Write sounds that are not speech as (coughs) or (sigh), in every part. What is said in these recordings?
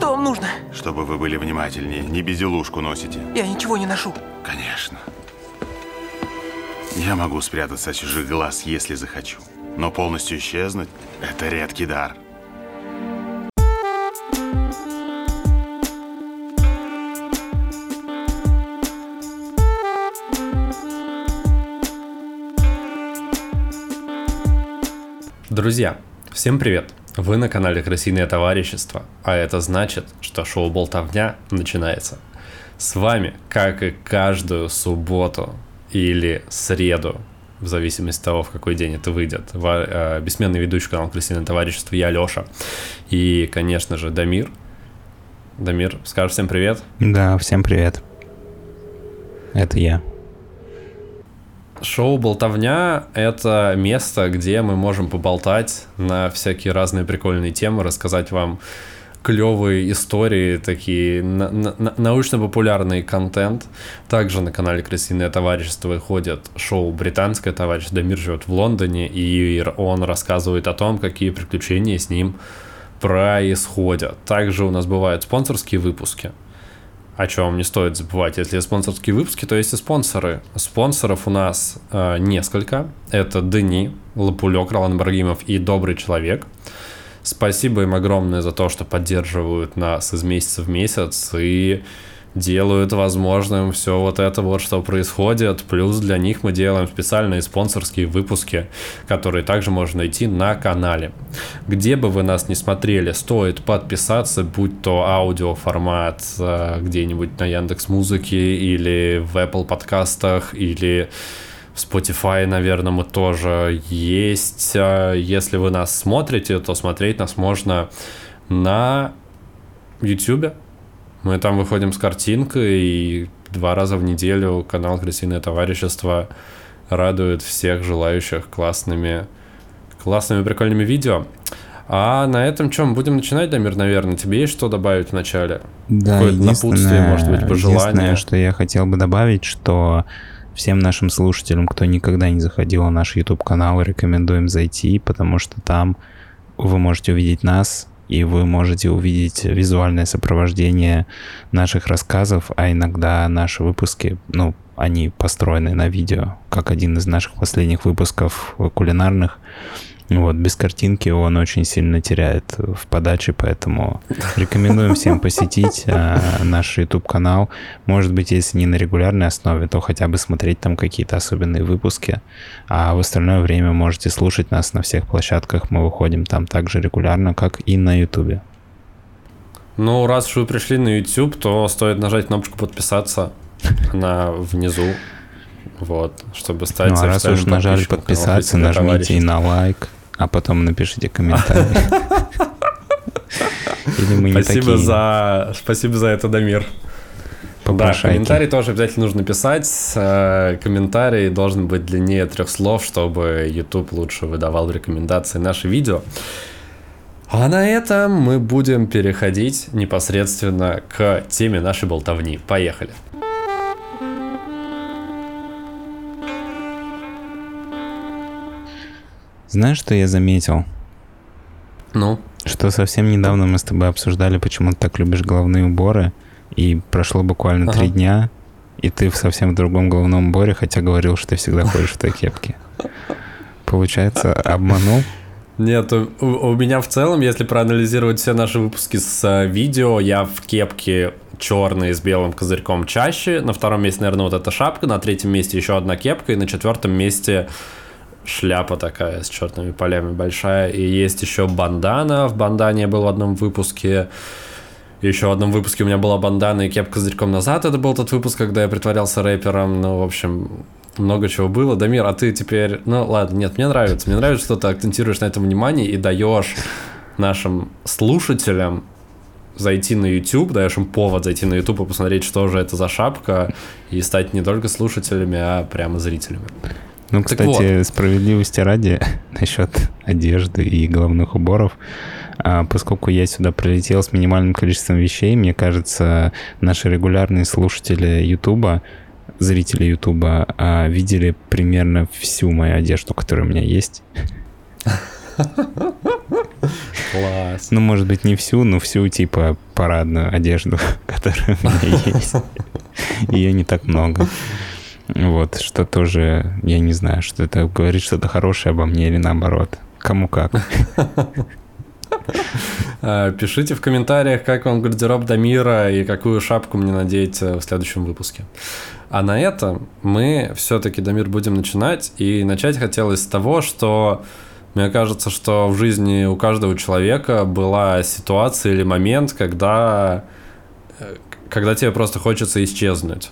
Что вам нужно? Чтобы вы были внимательнее, не безделушку носите. Я ничего не ношу. Конечно. Я могу спрятаться от чужих глаз, если захочу. Но полностью исчезнуть – это редкий дар. Друзья, всем привет! Вы на канале Крысиное товарищество, а это значит, что шоу «Болтовня» начинается. С вами, как и каждую субботу или среду, в зависимости от того, в какой день это выйдет, э, бессменный ведущий канал Крысиное товарищество, я Лёша. И, конечно же, Дамир. Дамир, скажешь всем привет? Да, всем привет. Это я. Шоу «Болтовня» — это место, где мы можем поболтать на всякие разные прикольные темы, рассказать вам клевые истории, такие на- на- научно-популярный контент. Также на канале «Крысиное товарищество» выходит шоу «Британское товарищество». Дамир живет в Лондоне, и он рассказывает о том, какие приключения с ним происходят. Также у нас бывают спонсорские выпуски — о чем не стоит забывать. Если спонсорские выпуски, то есть и спонсоры. Спонсоров у нас э, несколько. Это Дени, Лапулек, Ролан Баргимов и Добрый Человек. Спасибо им огромное за то, что поддерживают нас из месяца в месяц и делают возможным все вот это вот, что происходит. Плюс для них мы делаем специальные спонсорские выпуски, которые также можно найти на канале. Где бы вы нас не смотрели, стоит подписаться, будь то аудиоформат э, где-нибудь на Яндекс Музыке или в Apple подкастах или в Spotify, наверное, мы тоже есть. Э, если вы нас смотрите, то смотреть нас можно на YouTube, мы там выходим с картинкой, и два раза в неделю канал «Крысиное товарищество» радует всех желающих классными, классными прикольными видео. А на этом чем? Будем начинать, Дамир, наверное. Тебе есть что добавить в начале? Да, Какое-то напутствие, может быть, пожелание? Единственное, что я хотел бы добавить, что всем нашим слушателям, кто никогда не заходил на наш YouTube-канал, рекомендуем зайти, потому что там вы можете увидеть нас, и вы можете увидеть визуальное сопровождение наших рассказов, а иногда наши выпуски, ну, они построены на видео, как один из наших последних выпусков кулинарных. Вот, без картинки он очень сильно теряет в подаче, поэтому рекомендуем всем посетить э, наш YouTube-канал. Может быть, если не на регулярной основе, то хотя бы смотреть там какие-то особенные выпуски. А в остальное время можете слушать нас на всех площадках. Мы выходим там так же регулярно, как и на YouTube. Ну, раз уж вы пришли на YouTube, то стоит нажать кнопочку подписаться на внизу. Вот, чтобы стать Ну, а раз уж нажали подписаться, «Крысиное нажмите и товарищество». на лайк, а потом напишите комментарий. Или мы не Спасибо такие. за, спасибо за это, Дамир. Да, комментарий тоже обязательно нужно писать. Э, Комментарий должен быть длиннее трех слов, чтобы YouTube лучше выдавал рекомендации наши видео. А на этом мы будем переходить непосредственно к теме нашей болтовни. Поехали. Знаешь, что я заметил? Ну, Что совсем недавно мы с тобой обсуждали, почему ты так любишь головные уборы, и прошло буквально три Ага. дня, и ты в совсем другом головном уборе, хотя говорил, что ты всегда ходишь в той кепке. Получается, обманул? Нет, у, у меня в целом, если проанализировать все наши выпуски с э, видео, я в кепке черной с белым козырьком чаще. На втором месте, наверное, вот эта шапка. На третьем месте еще одна кепка. И на четвертом месте шляпа такая с черными полями большая. И есть еще бандана. В бандане был в одном выпуске. Еще в одном выпуске у меня была бандана и кепка с козырьком назад. Это был тот выпуск, когда я притворялся рэпером. Ну, в общем, много чего было. Дамир, а ты теперь... Ну, ладно, нет, мне нравится. Мне нравится, что ты акцентируешь на этом внимание и даешь нашим слушателям зайти на YouTube, даешь им повод зайти на YouTube и посмотреть, что же это за шапка, и стать не только слушателями, а прямо зрителями. Ну, кстати, справедливости ради, (laughs) насчет одежды и головных уборов, а, поскольку я сюда прилетел с минимальным количеством вещей, мне кажется, наши регулярные слушатели Ютуба, зрители Ютуба, а, видели примерно всю мою одежду, которая у меня есть. Класс. Ну, может быть, не всю, но всю, типа, парадную одежду, (laughs) которая у меня есть. (laughs) Ее не так много. Вот, что тоже, я не знаю, что это говорит что-то хорошее обо мне или наоборот. Кому как. А, пишите в комментариях, как вам гардероб Дамира и какую шапку мне надеть э, в следующем выпуске. А на этом мы все-таки, Дамир, будем начинать. И начать хотелось с того, что мне кажется, что в жизни у каждого человека была ситуация или момент, когда, э, когда тебе просто хочется исчезнуть.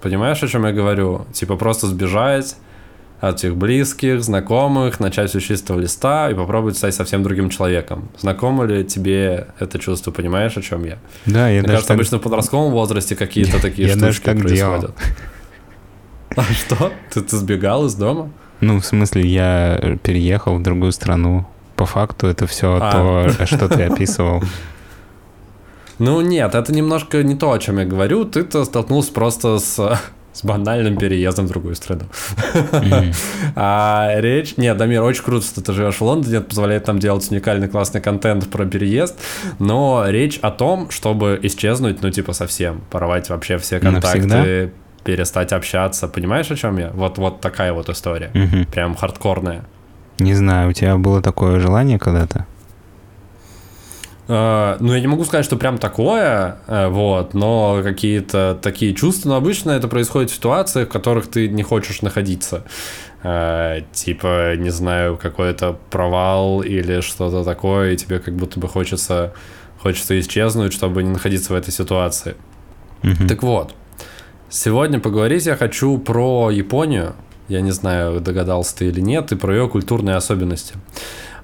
Понимаешь, о чем я говорю? Типа просто сбежать от всех близких, знакомых, начать все с чистого листа и попробовать стать совсем другим человеком. Знакомо ли тебе это чувство, понимаешь, о чем я? Да, я Мне даже кажется, так... обычно в подростковом возрасте какие-то такие (laughs) Я даже штучки так делал. происходят. А что? Ты, ты сбегал из дома? Ну, в смысле, я переехал в другую страну. По факту это все А. то, что ты описывал. Ну нет, это немножко не то, о чем я говорю. Ты-то столкнулся просто с, (laughs) с банальным переездом в другую страну. Мгм. (laughs) А речь... Нет, Дамир, очень круто, что ты живешь в Лондоне, это позволяет нам делать уникальный классный контент про переезд, но речь о том, чтобы исчезнуть, ну, типа, совсем, порвать вообще все контакты, Навсегда? перестать общаться. Понимаешь, о чем я? Вот, вот такая вот история. Мгм. Прям хардкорная. Не знаю, у тебя было такое желание когда-то? Э, Ну, я не могу сказать, что прям такое, э, вот, но какие-то такие чувства, но обычно это происходит в ситуациях, в которых ты не хочешь находиться. Э, Типа, не знаю, какой-то провал или что-то такое, и тебе как будто бы хочется, хочется исчезнуть, чтобы не находиться в этой ситуации. Мгм. Так вот, сегодня поговорить я хочу про Японию. Я не знаю, догадался ты или нет, и про ее культурные особенности.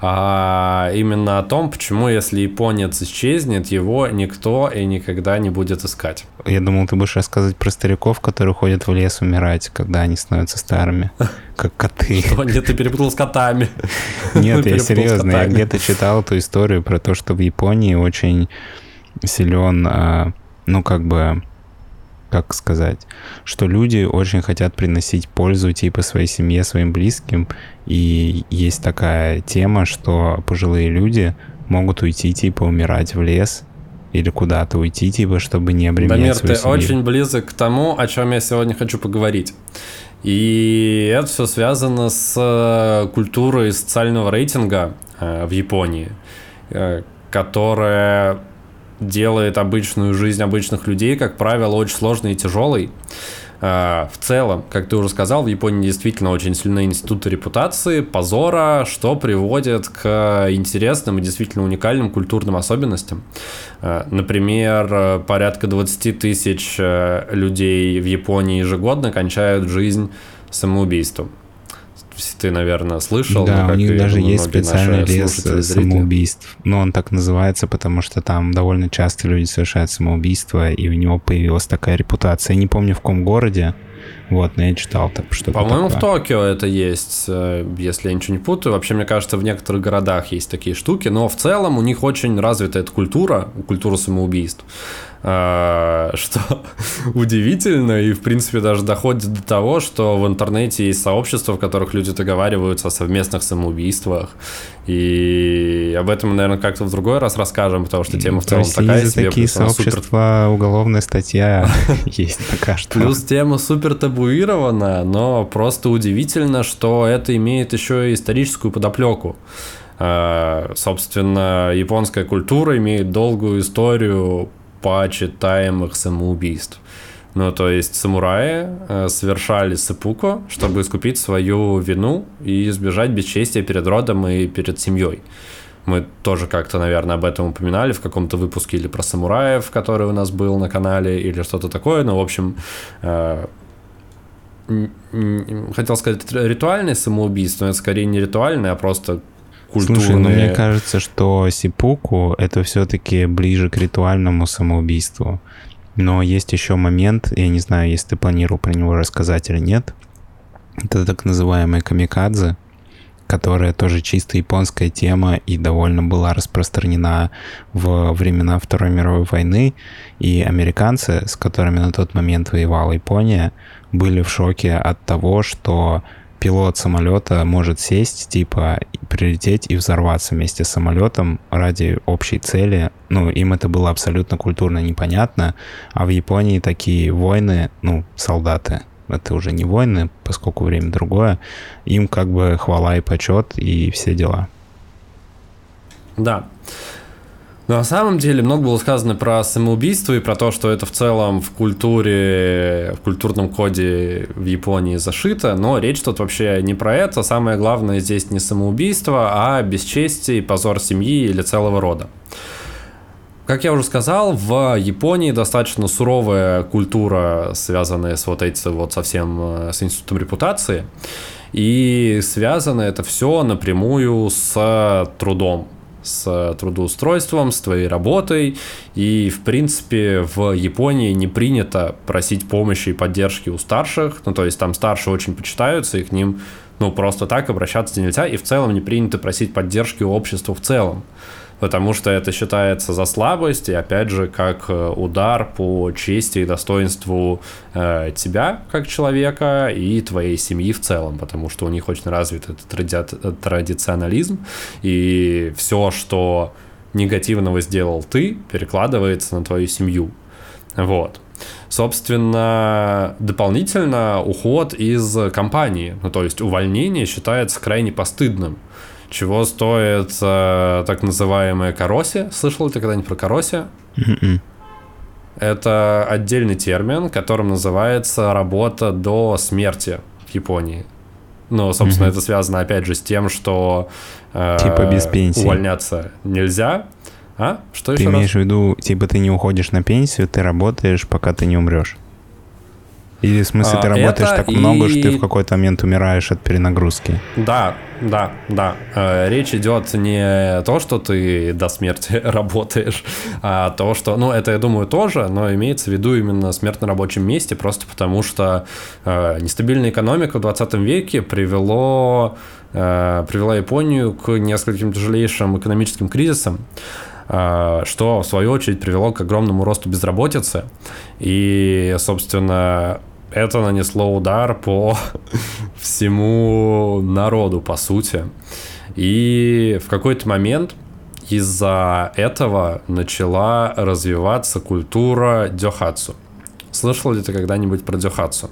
А именно о том, почему, если японец исчезнет, его никто и никогда не будет искать. Я думал, ты будешь рассказывать про стариков, которые ходят в лес умирать, когда они становятся старыми, (laughs) как коты. Что, Нет, ты перепутал с котами. (laughs) Нет, я серьезно, я где-то читал эту историю про то, что в Японии очень силен, а, ну как бы, как сказать, что люди очень хотят приносить пользу типа своей семье, своим близким, и есть такая тема, что пожилые люди могут уйти типа умирать в лес или куда-то уйти типа, чтобы не обременять Дамир, свою ты семью. очень близок к тому, о чем я сегодня хочу поговорить. И это все связано с э, культурой социального рейтинга э, в Японии, э, которая делает обычную жизнь обычных людей, как правило, очень сложной и тяжелой. Э, В целом, как ты уже сказал, в Японии действительно очень сильны институты репутации, позора, что приводит к интересным и действительно уникальным культурным особенностям. Э, Например, порядка 20 тысяч э, людей в Японии ежегодно кончают жизнь самоубийством. Ты, наверное, слышал. Да, ну, у них даже есть специальный лес самоубийств. Но он так называется, потому что там довольно часто люди совершают самоубийство, и у него появилась такая репутация. Я не помню, в каком городе, вот, но я читал так что-то По-моему, в. Токио это есть, э, если я ничего не путаю. Вообще, мне кажется, в некоторых городах есть такие штуки, но в целом у них очень развита эта культура, культура самоубийств, что (laughs) удивительно и, в принципе, даже доходит до того, что в интернете есть сообщества, в которых люди договариваются о совместных самоубийствах. И об этом, наверное, как-то в другой раз расскажем, потому что тема в целом России такая себе. такие она супер сообщества уголовная статья (laughs) есть пока что. Плюс тема супер табуирована, но просто удивительно, что это имеет еще и историческую подоплеку. Э, Собственно, японская культура имеет долгую историю почитаемых самоубийств. Ну, то есть самураи э, совершали сепуку, чтобы искупить свою вину и избежать бесчестия перед родом и перед семьей. Мы тоже как-то, наверное, об этом упоминали в каком-то выпуске или про самураев, который у нас был на канале, или что-то такое. Но, в общем, э, хотел сказать ритуальное самоубийство, но это скорее не ритуальное, а просто культурное. Слушай, ну мне кажется, что сипуку это все-таки ближе к ритуальному самоубийству. Но есть еще момент, я не знаю, если ты планировал про него рассказать или нет. Это так называемые камикадзе, которая тоже чисто японская тема и довольно была распространена в времена Второй мировой войны. И американцы, с которыми на тот момент воевала Япония, были в шоке от того, что пилот самолета может сесть, типа, прилететь и взорваться вместе с самолетом ради общей цели. Ну, им это было абсолютно культурно непонятно. А в Японии такие войны, ну, солдаты, это уже не войны, поскольку время другое, им как бы хвала и почет и все дела. Да. Но на самом деле много было сказано про самоубийство и про то, что это в целом в культуре, в культурном коде в Японии зашито, но речь тут вообще не про это. Самое главное здесь не самоубийство, а бесчестие и позор семьи или целого рода. Как я уже сказал, в Японии достаточно суровая культура, связанная с вот этим вот совсем э, с институтом репутации. И связано это все напрямую с трудом с трудоустройством, с твоей работой. И, в принципе, в Японии не принято просить помощи и поддержки у старших. Ну, то есть там старшие очень почитаются, и к ним ну, просто так обращаться нельзя. И в целом не принято просить поддержки у общества в целом потому что это считается за слабость, и опять же, как э, удар по чести и достоинству э, тебя как человека и твоей семьи в целом, потому что у них очень развит этот тради- традиционализм, и все, что негативного сделал ты, перекладывается на твою семью. Вот. Собственно, дополнительно уход из компании, ну то есть увольнение считается крайне постыдным чего стоит э, так называемая кароси. Слышал ты когда-нибудь про кароси? М-м. Это отдельный термин, которым называется работа до смерти в Японии. Ну, собственно, mm-hmm. это связано опять же с тем, что э, типа без пенсии. увольняться нельзя. А? Что ты еще имеешь раз? в виду, типа ты не уходишь на пенсию, ты работаешь, пока ты не умрешь? Или в смысле ты а, работаешь так и... много, что ты в какой-то момент умираешь от перенагрузки? Да, да, да. Э, речь идет не то, что ты до смерти (laughs) работаешь, а то, что, ну, это, я думаю, тоже, но имеется в виду именно смерть на рабочем месте, просто потому что э, нестабильная экономика в 20 веке привело, э, привела Японию к нескольким тяжелейшим экономическим кризисам что в свою очередь привело к огромному росту безработицы. И, собственно, это нанесло удар по (laughs) всему народу, по сути. И в какой-то момент из-за этого начала развиваться культура дёхацу. Слышал ли ты когда-нибудь про дёхацу?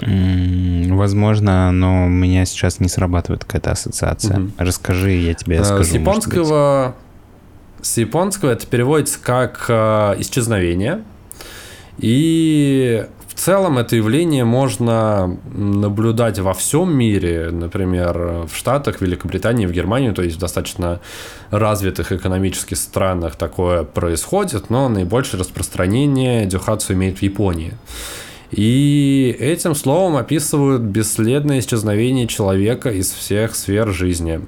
Возможно, но у меня сейчас не срабатывает какая-то ассоциация. Угу. Расскажи, я тебе э, скажу. С японского, с японского это переводится как э, исчезновение. И целом это явление можно наблюдать во всем мире, например, в Штатах, Великобритании, в Германии, то есть в достаточно развитых экономических странах такое происходит, но наибольшее распространение дюхацу имеет в Японии. И этим словом описывают бесследное исчезновение человека из всех сфер жизни.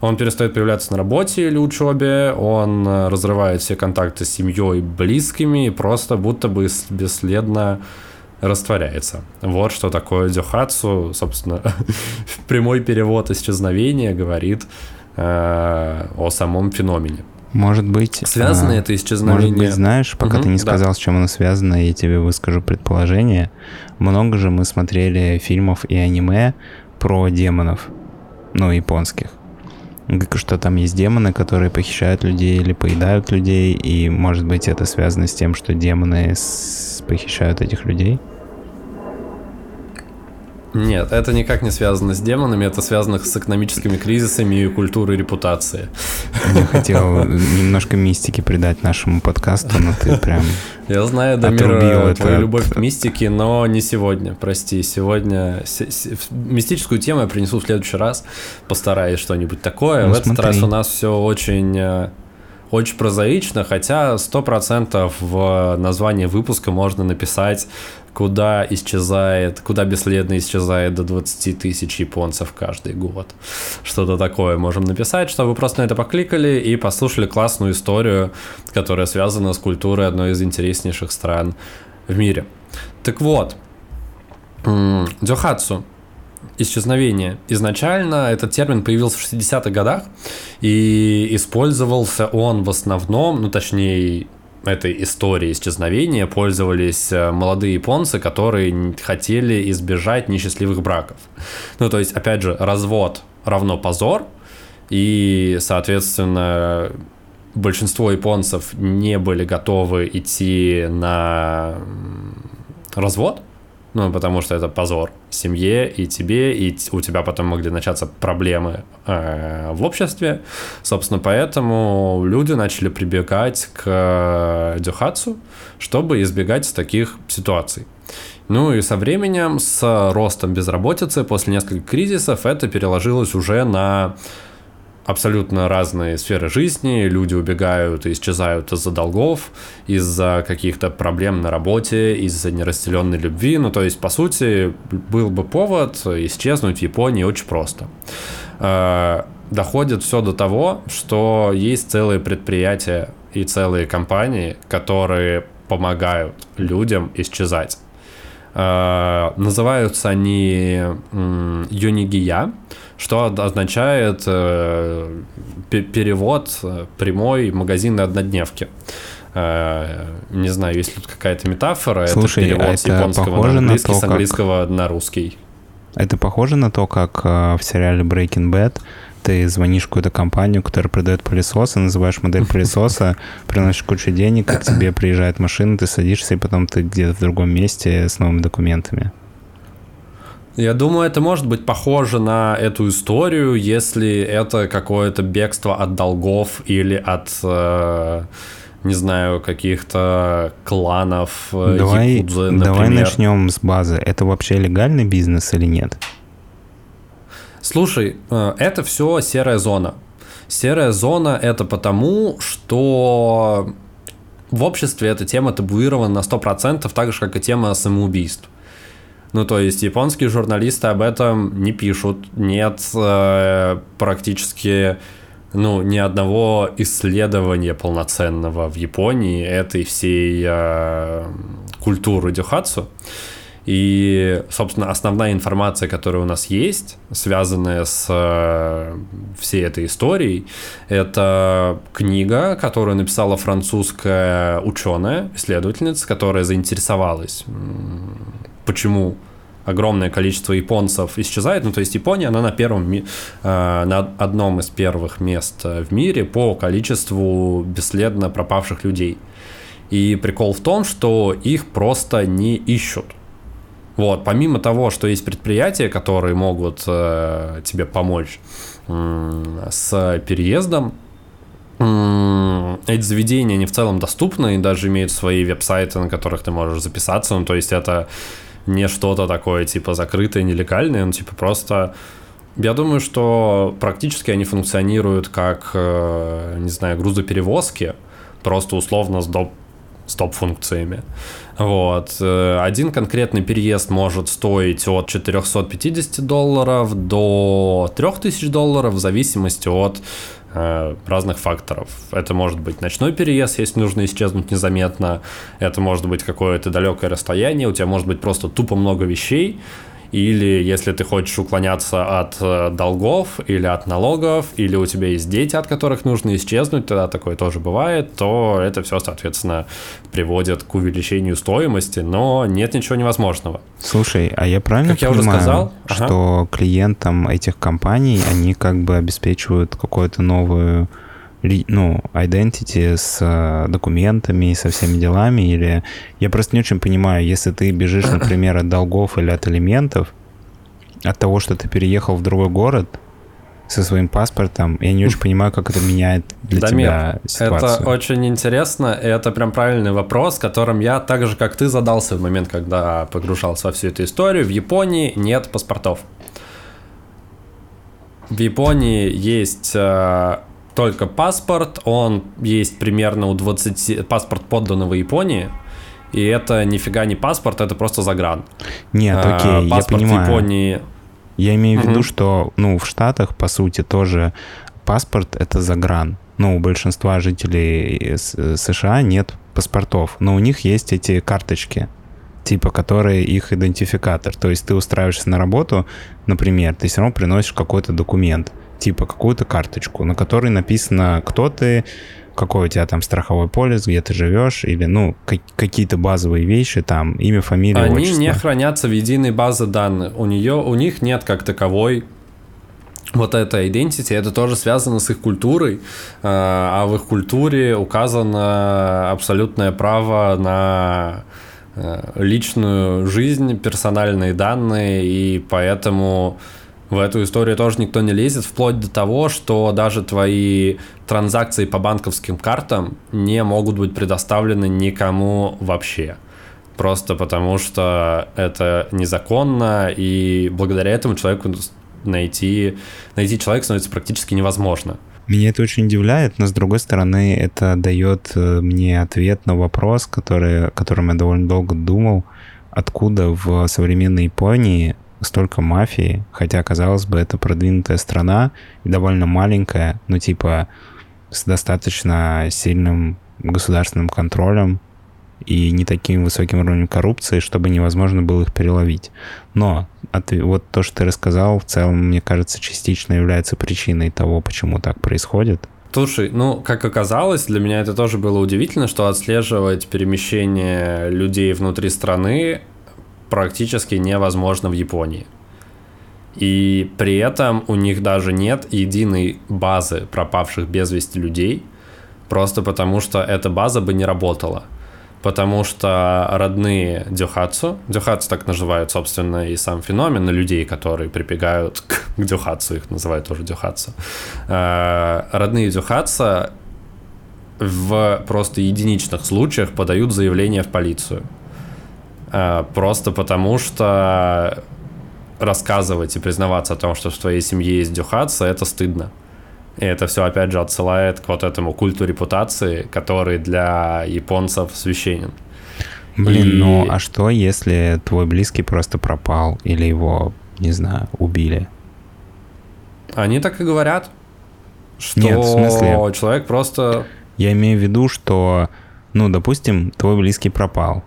Он перестает появляться на работе или учебе, он разрывает все контакты с семьей, близкими и просто будто бы бесследно растворяется. Вот что такое дюхацу, собственно, (laughs) прямой перевод исчезновения говорит э, о самом феномене. Может быть... Связано а, это исчезновение... Может быть, знаешь, пока угу, ты не сказал, да. с чем оно связано, я тебе выскажу предположение. Много же мы смотрели фильмов и аниме про демонов, ну, японских. Что там есть демоны, которые похищают людей или поедают людей, и, может быть, это связано с тем, что демоны с... похищают этих людей? Нет, это никак не связано с демонами, это связано с экономическими кризисами и культурой репутации. Я хотел немножко мистики придать нашему подкасту, но ты прям Я знаю, Дамир, твою любовь к мистике, но не сегодня, прости. Сегодня мистическую тему я принесу в следующий раз, постараюсь что-нибудь такое. Ну, в этот раз у нас все очень э, очень прозаично, хотя 100% в названии выпуска можно написать куда исчезает, куда бесследно исчезает до 20 тысяч японцев каждый год. Что-то такое можем написать, чтобы вы просто на это покликали и послушали классную историю, которая связана с культурой одной из интереснейших стран в мире. Так вот, дёхацу, исчезновение. Изначально этот термин появился в 60-х годах, и использовался он в основном, ну точнее, этой истории исчезновения пользовались э, молодые японцы, которые хотели избежать несчастливых браков. Ну, то есть, опять же, развод равно позор, и, соответственно, большинство японцев не были готовы идти на развод, ну, потому что это позор семье и тебе, и у тебя потом могли начаться проблемы э, в обществе. Собственно, поэтому люди начали прибегать к дюхацу, чтобы избегать таких ситуаций. Ну и со временем, с ростом безработицы, после нескольких кризисов, это переложилось уже на абсолютно разные сферы жизни, люди убегают и исчезают из-за долгов, из-за каких-то проблем на работе, из-за неразделенной любви. Ну, то есть, по сути, был бы повод исчезнуть в Японии очень просто. Э, доходит все до того, что есть целые предприятия и целые компании, которые помогают людям исчезать. Э, называются они Юнигия, что означает э, перевод э, прямой магазинной однодневки. Э, не знаю, есть ли тут какая-то метафора. Слушай, это перевод а с японского на английский, на то, с английского как... на русский. Это похоже на то, как в сериале Breaking Bad ты звонишь в какую-то компанию, которая продает пылесосы, называешь модель пылесоса, (laughs) приносишь кучу денег, к тебе приезжает машина, ты садишься, и потом ты где-то в другом месте с новыми документами. Я думаю, это может быть похоже на эту историю, если это какое-то бегство от долгов или от, э, не знаю, каких-то кланов э, давай, Якудзы, например. Давай начнем с базы. Это вообще легальный бизнес или нет? Слушай, э, это все серая зона. Серая зона это потому, что в обществе эта тема табуирована на 100%, так же, как и тема самоубийств. Ну, то есть японские журналисты об этом не пишут, нет э, практически ну, ни одного исследования полноценного в Японии этой всей э, культуры дюхацу. И, собственно, основная информация, которая у нас есть, связанная с э, всей этой историей, это книга, которую написала французская ученая, исследовательница, которая заинтересовалась почему огромное количество японцев исчезает. Ну, то есть Япония, она на первом, э, на одном из первых мест в мире по количеству бесследно пропавших людей. И прикол в том, что их просто не ищут. Вот, помимо того, что есть предприятия, которые могут э, тебе помочь э, с переездом, э, эти заведения, они в целом доступны и даже имеют свои веб-сайты, на которых ты можешь записаться. Ну, то есть это не что-то такое, типа, закрытое, нелегальное, ну, типа, просто... Я думаю, что практически они функционируют как, э, не знаю, грузоперевозки, просто условно с доп стоп-функциями. Вот. Э, один конкретный переезд может стоить от 450 долларов до 3000 долларов в зависимости от Э, разных факторов. Это может быть ночной переезд, если нужно исчезнуть незаметно. Это может быть какое-то далекое расстояние. У тебя может быть просто тупо много вещей. Или если ты хочешь уклоняться от э, долгов или от налогов, или у тебя есть дети, от которых нужно исчезнуть, тогда такое тоже бывает, то это все, соответственно, приводит к увеличению стоимости, но нет ничего невозможного. Слушай, а я правильно как понимаю, я уже сказал, что ага. клиентам этих компаний они как бы обеспечивают какую-то новую ну, identity с э, документами и со всеми делами, или я просто не очень понимаю, если ты бежишь, (coughs) например, от долгов или от элементов, от того, что ты переехал в другой город со своим паспортом, я не очень понимаю, как это меняет для Дамир, тебя ситуацию. Это очень интересно, и это прям правильный вопрос, которым я так же, как ты, задался в момент, когда погружался во всю эту историю. В Японии нет паспортов. В Японии есть э, только паспорт, он есть примерно у 20... Паспорт подданного Японии, и это нифига не паспорт, это просто загран. Нет, а, окей, а, паспорт я понимаю. Японии... Я имею в виду, что, ну, в Штатах, по сути, тоже паспорт — это загран. Ну, у большинства жителей США нет паспортов, но у них есть эти карточки, типа, которые их идентификатор. То есть ты устраиваешься на работу, например, ты все равно приносишь какой-то документ — типа какую-то карточку, на которой написано, кто ты, какой у тебя там страховой полис, где ты живешь, или, ну, какие-то базовые вещи, там, имя, фамилия, Они отчество. не хранятся в единой базе данных. У нее, у них нет как таковой вот эта identity, это тоже связано с их культурой, а, а в их культуре указано абсолютное право на э, личную жизнь, персональные данные, и поэтому в эту историю тоже никто не лезет, вплоть до того, что даже твои транзакции по банковским картам не могут быть предоставлены никому вообще. Просто потому что это незаконно, и благодаря этому человеку найти, найти человека становится практически невозможно. Меня это очень удивляет, но с другой стороны, это дает э, мне ответ на вопрос, который, которым я довольно долго думал, откуда в современной Японии столько мафии, хотя, казалось бы, это продвинутая страна и довольно маленькая, ну, типа, с достаточно сильным государственным контролем и не таким высоким уровнем коррупции, чтобы невозможно было их переловить. Но от, вот то, что ты рассказал, в целом, мне кажется, частично является причиной того, почему так происходит. Слушай, ну, как оказалось, для меня это тоже было удивительно, что отслеживать перемещение людей внутри страны практически невозможно в Японии. И при этом у них даже нет единой базы пропавших без вести людей, просто потому что эта база бы не работала. Потому что родные дюхацу, дюхацу так называют, собственно, и сам феномен, людей, которые прибегают к, (laughs) к дюхацу, их называют тоже дюхацу. Э, родные дюхаца в просто единичных случаях подают заявление в полицию. Э, просто потому что рассказывать и признаваться о том, что в твоей семье есть дюхатса, это стыдно. И это все, опять же, отсылает к вот этому культу репутации, который для японцев священен. Блин, и... ну а что, если твой близкий просто пропал или его, не знаю, убили? Они так и говорят, что Нет, в смысле, человек просто... Я имею в виду, что, ну, допустим, твой близкий пропал.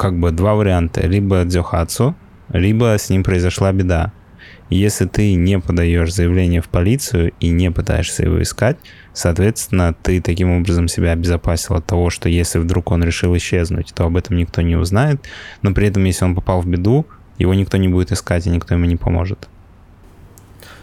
Как бы два варианта. Либо дзюхацу, либо с ним произошла беда. Если ты не подаешь заявление в полицию и не пытаешься его искать, соответственно, ты таким образом себя обезопасил от того, что если вдруг он решил исчезнуть, то об этом никто не узнает, но при этом, если он попал в беду, его никто не будет искать и никто ему не поможет.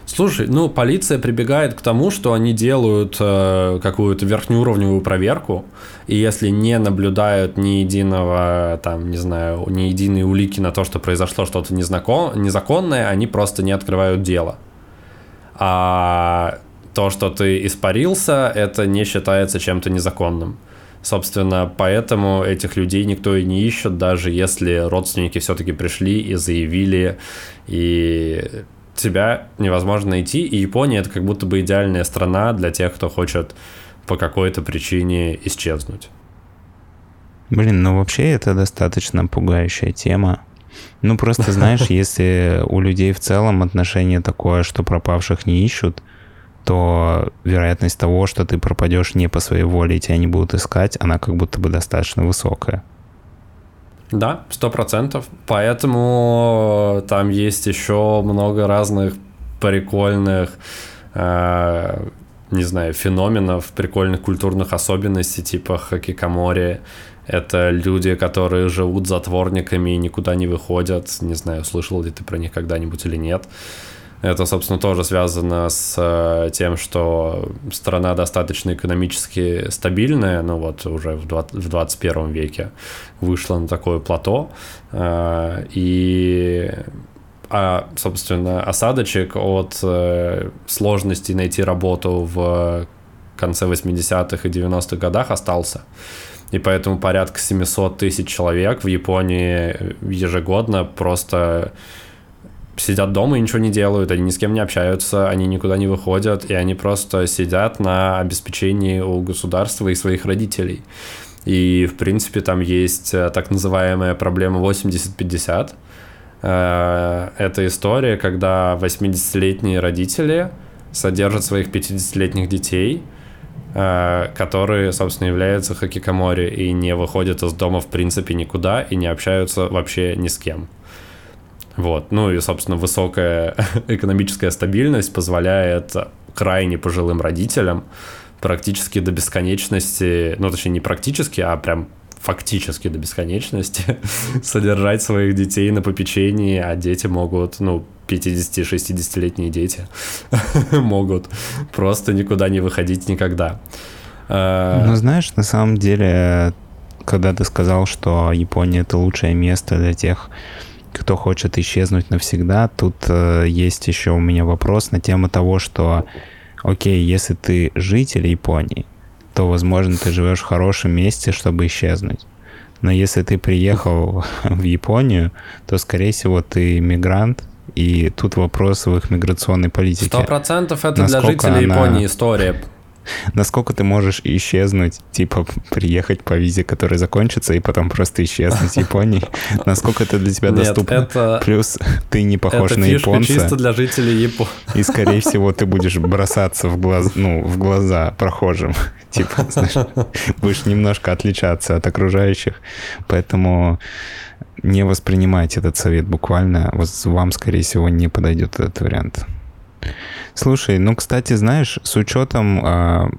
Слушай, ну полиция прибегает к тому, что они делают э, какую-то верхнеуровневую проверку, и если не наблюдают ни единого, там, не знаю, ни единой улики на то, что произошло что-то незнаком, незаконное, они просто не открывают дело. А то, что ты испарился, это не считается чем-то незаконным. Собственно, поэтому этих людей никто и не ищет, даже если родственники все-таки пришли и заявили, и тебя невозможно найти, и Япония это как будто бы идеальная страна для тех, кто хочет по какой-то причине исчезнуть. Блин, ну вообще это достаточно пугающая тема. Ну просто знаешь, (laughs) если у людей в целом отношение такое, что пропавших не ищут, то вероятность того, что ты пропадешь не по своей воле и тебя не будут искать, она как будто бы достаточно высокая. Да, сто процентов. Поэтому там есть еще много разных прикольных, э, не знаю, феноменов, прикольных культурных особенностей, типа хикикомори. Это люди, которые живут затворниками и никуда не выходят. Не знаю, слышал ли ты про них когда-нибудь или нет. Это, собственно, тоже связано с э, тем, что страна достаточно экономически стабильная, ну вот уже в, 20, в 21 веке вышла на такое плато, э, и а, собственно, осадочек от э, сложности найти работу в конце 80-х и 90-х годах остался. И поэтому порядка 700 тысяч человек в Японии ежегодно просто сидят дома и ничего не делают, они ни с кем не общаются, они никуда не выходят, и они просто сидят на обеспечении у государства и своих родителей. И, в принципе, там есть э, так называемая проблема 80-50. Э, это история, когда 80-летние родители содержат своих 50-летних детей, э, которые, собственно, являются хикикомори и не выходят из дома в принципе никуда и не общаются вообще ни с кем. Вот. Ну и, собственно, высокая (laughs) экономическая стабильность позволяет крайне пожилым родителям практически до бесконечности, ну, точнее, не практически, а прям фактически до бесконечности (laughs) содержать своих детей на попечении, а дети могут, ну, 50-60-летние дети (laughs) могут просто никуда не выходить никогда. Ну, знаешь, на самом деле, когда ты сказал, что Япония — это лучшее место для тех, кто хочет исчезнуть навсегда, тут э, есть еще у меня вопрос на тему того, что, окей, если ты житель Японии, то, возможно, ты живешь в хорошем месте, чтобы исчезнуть. Но если ты приехал (laughs) в Японию, то, скорее всего, ты мигрант, и тут вопрос в их миграционной политике. Сто процентов это Насколько для жителей она... Японии история насколько ты можешь исчезнуть, типа приехать по визе, которая закончится, и потом просто исчезнуть в Японии, (laughs) насколько это для тебя доступно. Это... Плюс ты не похож это на японца. чисто для жителей Японии. И, скорее (laughs) всего, ты будешь бросаться в, глаз... ну, в глаза прохожим. (laughs) Типа, знаешь, будешь немножко отличаться от окружающих. Поэтому не воспринимайте этот совет буквально. Вот вам, скорее всего, не подойдет этот вариант. Слушай, ну, кстати, знаешь, с учетом э,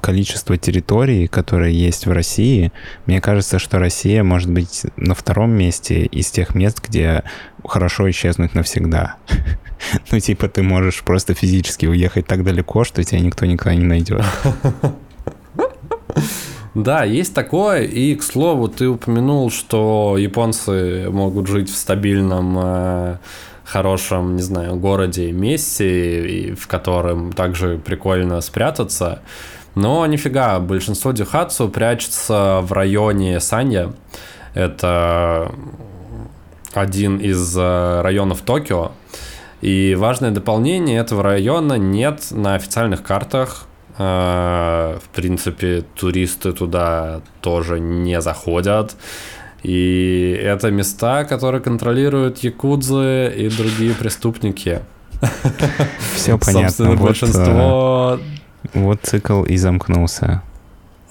количества территорий, которые есть в России, мне кажется, что Россия может быть на втором месте из тех мест, где хорошо исчезнуть навсегда. (laughs) Ну, типа, ты можешь просто физически уехать так далеко, что тебя никто никогда не найдет. (laughs) Да, есть такое. И, к слову, ты упомянул, что японцы могут жить в стабильном э, хорошем, не знаю, городе месте, в котором также прикольно спрятаться. Но нифига, большинство дюхацу прячется в районе Санья. Это один из э, районов Токио. И важное дополнение этого района нет на официальных картах. Э, в принципе, туристы туда тоже не заходят. И это места, которые контролируют якудзы и другие преступники. Все (laughs) понятно. Собственно, вот, большинство... Э, вот цикл и замкнулся.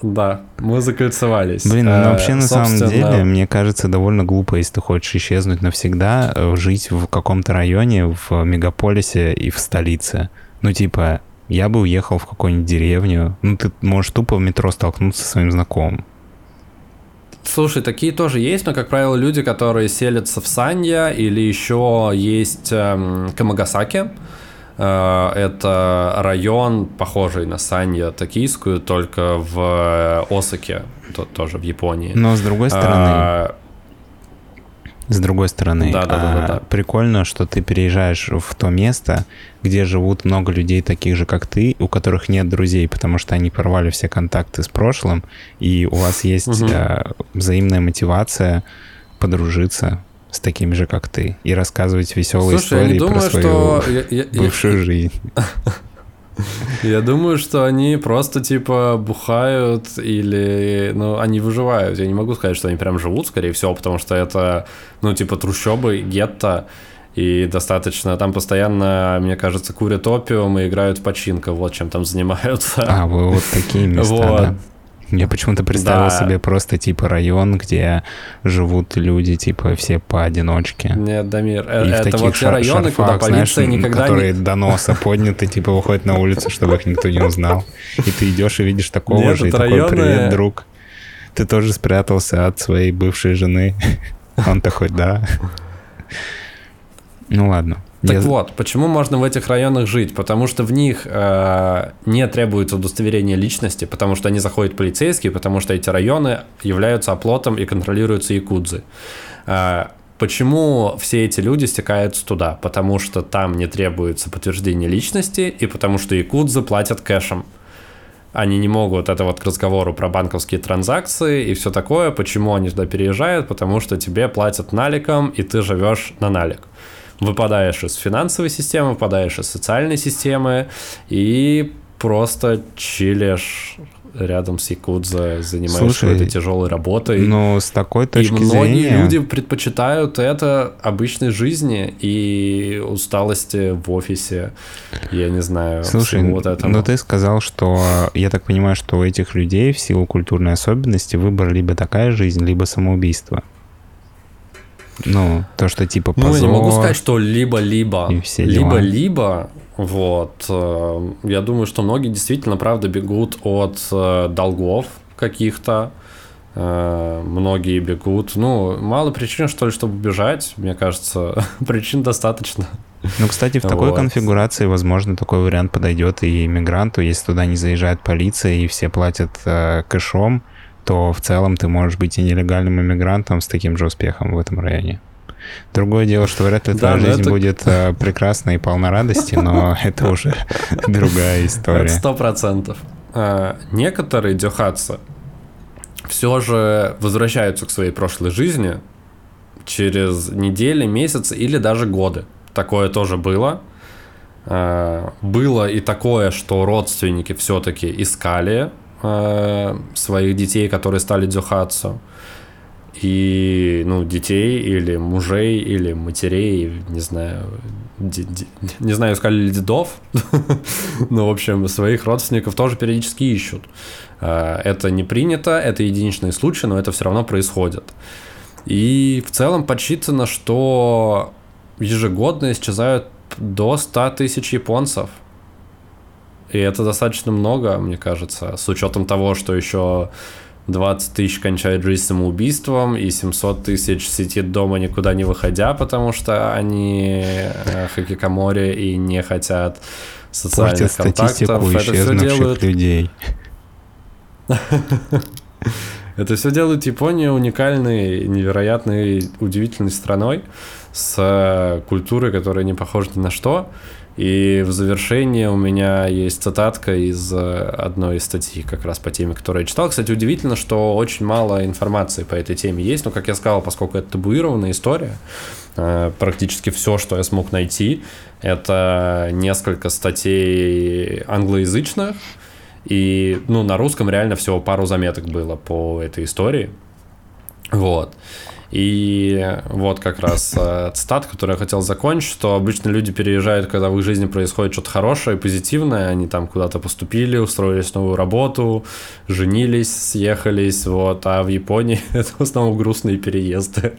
Да, мы закольцевались. Блин, ну, э, вообще на самом деле, мне кажется, довольно глупо, если ты хочешь исчезнуть навсегда, э, жить в каком-то районе, в мегаполисе и в столице. Ну, типа, я бы уехал в какую-нибудь деревню. Ну, ты можешь тупо в метро столкнуться со своим знакомым. Слушай, такие тоже есть, но, как правило, люди, которые селятся в Санья или еще есть эм, Камагасаки. Э, это район, похожий на Санья Токийскую, только в Осаке, то, тоже в Японии. Но с другой стороны, а, с другой стороны, да, да, да, да, да. прикольно, что ты переезжаешь в то место, где живут много людей таких же, как ты, у которых нет друзей, потому что они порвали все контакты с прошлым, и у вас есть угу. взаимная мотивация подружиться с такими же, как ты, и рассказывать веселые Слушай, истории думаю, про свою что... бывшую я, жизнь. (laughs) Я думаю, что они просто типа бухают или, ну, они выживают. Я не могу сказать, что они прям живут, скорее всего, потому что это, ну, типа трущобы, гетто, и достаточно, там постоянно, мне кажется, курят опиум и играют в починка, вот чем там занимаются. А, вы вот такие места, вот. да? Я почему-то представил да. себе просто типа район, где живут люди, типа все поодиночке. Нет, Дамир, и это таких вот те районы, шарфах, куда полиция знаешь, никогда которые не... до носа подняты, типа выходят на улицу, чтобы их никто не узнал. И ты идешь и видишь такого Нет, же, и районы... такой, привет, друг. Ты тоже спрятался от своей бывшей жены. Он такой, да. Ну ладно. Так Я... вот, почему можно в этих районах жить? Потому что в них э, не требуется удостоверение личности, потому что они заходят полицейские, потому что эти районы являются оплотом и контролируются якудзы. Э, почему все эти люди стекаются туда? Потому что там не требуется подтверждение личности и потому что якудзы платят кэшем. Они не могут, это вот к разговору про банковские транзакции и все такое. Почему они туда переезжают? Потому что тебе платят наликом, и ты живешь на налик выпадаешь из финансовой системы, выпадаешь из социальной системы и просто чилишь рядом с Якудза, занимаешься этой тяжелой работой. Ну, с такой точки зрения... И многие зрения... люди предпочитают это обычной жизни и усталости в офисе, я не знаю, Слушай, вот этого. ну ты сказал, что, я так понимаю, что у этих людей в силу культурной особенности выбор либо такая жизнь, либо самоубийство. Ну, то, что типа Ну, я позор. не могу сказать, что либо-либо. Либо-либо. Вот. э, Я думаю, что многие действительно, правда, бегут от э, долгов каких-то. Э, Многие бегут. Ну, мало причин, что ли, чтобы бежать. Мне кажется, (laughs) причин достаточно. Ну, кстати, в такой Вот. конфигурации, возможно, такой вариант подойдет и иммигранту. Если туда не заезжает полиция и все платят э, кэшом, то в целом ты можешь быть и нелегальным иммигрантом с таким же успехом в этом районе. Другое дело, что вряд ли Да, твоя но жизнь это- будет э, прекрасной и полна радости, но (laughs) это уже другая история. Сто процентов. Э, Некоторые дёхатся все же возвращаются к своей прошлой жизни через недели, месяцы или даже годы. Такое тоже было. Э, Было и такое, что родственники все-таки искали э, своих детей, которые стали дюхатсу. И, ну, детей или мужей, или матерей, не знаю, не знаю, искали ли дедов, (laughs) но, в общем, своих родственников тоже периодически ищут. Э, Это не принято, это единичные случаи, но это все равно происходит. И в целом подсчитано, что ежегодно исчезают до 100 тысяч японцев. И это достаточно много, мне кажется, с учетом того, что еще 20 тысяч кончают жизнь самоубийством, и 700 тысяч сидит дома никуда не выходя, потому что они э, хикикомори и не хотят социальных Портят контактов. Это все делают людей. (laughs) Это все делает Япония уникальной, невероятной, удивительной страной с э, культурой, которая не похожа ни на что. И в завершение у меня есть цитатка из э, одной из статей как раз по теме, которую я читал. Кстати, удивительно, что очень мало информации по этой теме есть, но, как я сказал, поскольку это табуированная история, э, практически все, что я смог найти, это несколько статей англоязычных, и, ну, на русском реально всего пару заметок было по этой истории. Вот. И вот как раз э, цитат, который я хотел закончить, что обычно люди переезжают, когда в их жизни происходит что-то хорошее, позитивное, они там куда-то поступили, устроились новую работу, женились, съехались, вот, а в Японии (laughs) это в основном грустные переезды,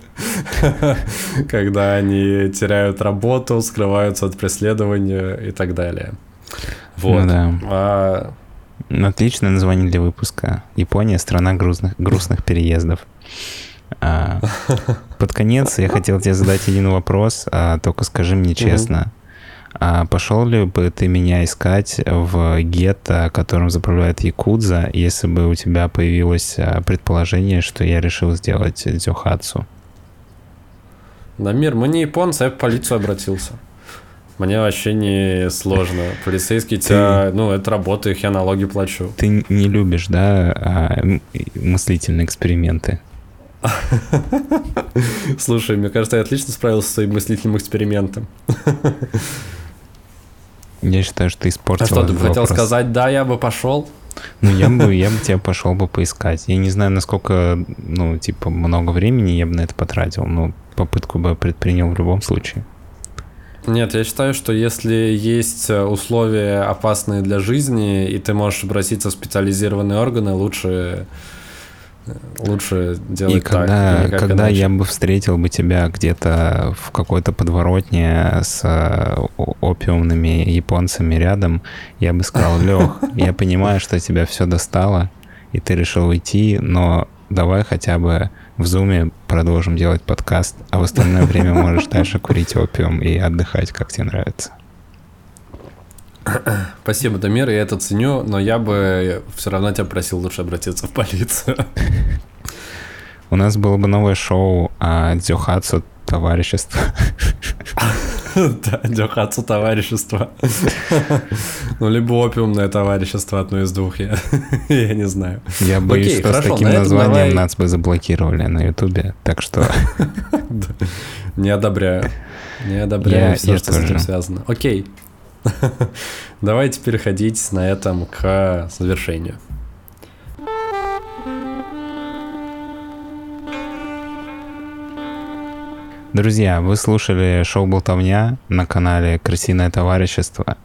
(laughs) когда они теряют работу, скрываются от преследования и так далее. Вот. Ну да. А, Отличное название для выпуска. Япония — страна грустных, грустных переездов. А, под конец я хотел тебе задать один вопрос, а, только скажи мне честно. А пошел ли бы ты меня искать в гетто, которым заправляет Якудза, если бы у тебя появилось предположение, что я решил сделать дзюхацу? Дамир, мы не японцы, я в полицию обратился. Мне вообще не сложно. Полицейский тебя, ну, это работа, их я налоги плачу. Ты не любишь, да, мыслительные эксперименты? (laughs) Слушай, мне кажется, я отлично справился со своим мыслительным экспериментом. Я считаю, что ты испортил А что, ты хотел сказать, да, я бы пошел? Ну, я бы, я бы тебя пошел бы поискать. Я не знаю, насколько, ну, типа, много времени я бы на это потратил, но попытку бы предпринял в любом случае. Нет, я считаю, что если есть э, условия опасные для жизни, и ты можешь обратиться в специализированные органы, лучше, лучше делать И когда, так. когда иначе. я бы встретил бы тебя где-то в какой-то подворотне с э, опиумными японцами рядом, я бы сказал, (laughs) Лех, я понимаю, что тебя все достало, и ты решил уйти, но давай хотя бы в зуме продолжим делать подкаст, а в остальное время можешь дальше курить опиум и отдыхать, как тебе нравится. (clears throat) Спасибо, Дамир, я это ценю, но я бы все равно тебя просил лучше обратиться в полицию. У нас было бы новое шоу о дзюхацу товарищества. (laughs) Да, дёхацу товарищество. (laughs) Ну, либо опиумное товарищество, одно из двух, я, (laughs) не знаю. Я боюсь, что с таким названием нас бы заблокировали на Ютубе, так что Не одобряю. Не одобряю все, что с этим связано. Окей. (laughs) Давайте переходить на этом к завершению. Друзья, вы слушали шоу «Болтовня» на канале «Крысиное товарищество».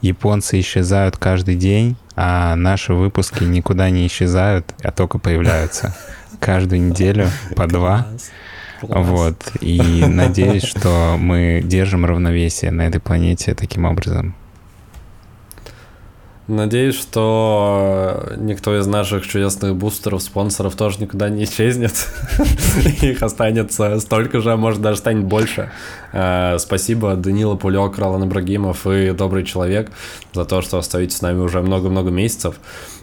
Японцы исчезают каждый день, а наши выпуски никуда не исчезают, а только появляются. Каждую неделю по два. Класс. Вот. И надеюсь, (laughs) что мы держим равновесие на этой планете таким образом. Надеюсь, что никто из наших чудесных бустеров, спонсоров тоже никуда не исчезнет. (laughs) Их останется столько же, а может даже станет больше. Э, спасибо Данила Пулек, Ролан Ибрагимов и Добрый Человек за то, что остаетесь с нами уже много-много месяцев.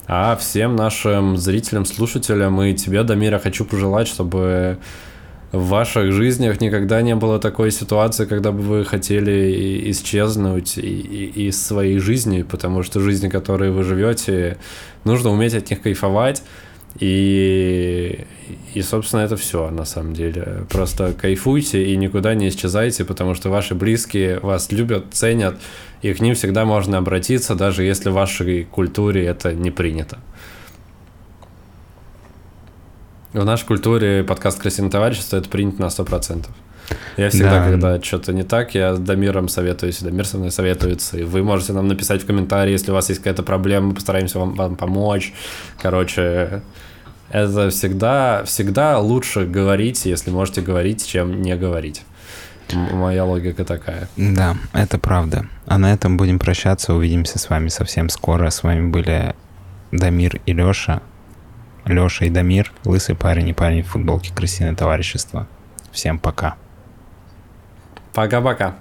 А всем нашим зрителям, слушателям и тебе, Дамира, хочу пожелать, чтобы в ваших жизнях никогда не было такой ситуации, когда бы вы хотели исчезнуть из своей жизни, потому что жизни, которые вы живете, нужно уметь от них кайфовать. И, и, собственно, это все на самом деле. Просто кайфуйте и никуда не исчезайте, потому что ваши близкие вас любят, ценят, и к ним всегда можно обратиться, даже если в вашей культуре это не принято. В нашей культуре подкаст «Красивое товарищество» это принято на 100%. Я всегда, да. когда что-то не так, я с Дамиром советуюсь, Дамир со мной советуется, и вы можете нам написать в комментарии, если у вас есть какая-то проблема, мы постараемся вам, вам помочь. Короче, это всегда, всегда лучше говорить, если можете говорить, чем не говорить. Моя логика такая. Да, это правда. А на этом будем прощаться. Увидимся с вами совсем скоро. С вами были Дамир и Леша. Леша и Дамир, лысый парень и парень в футболке «Крысиное товарищество». Всем пока. Пока-пока.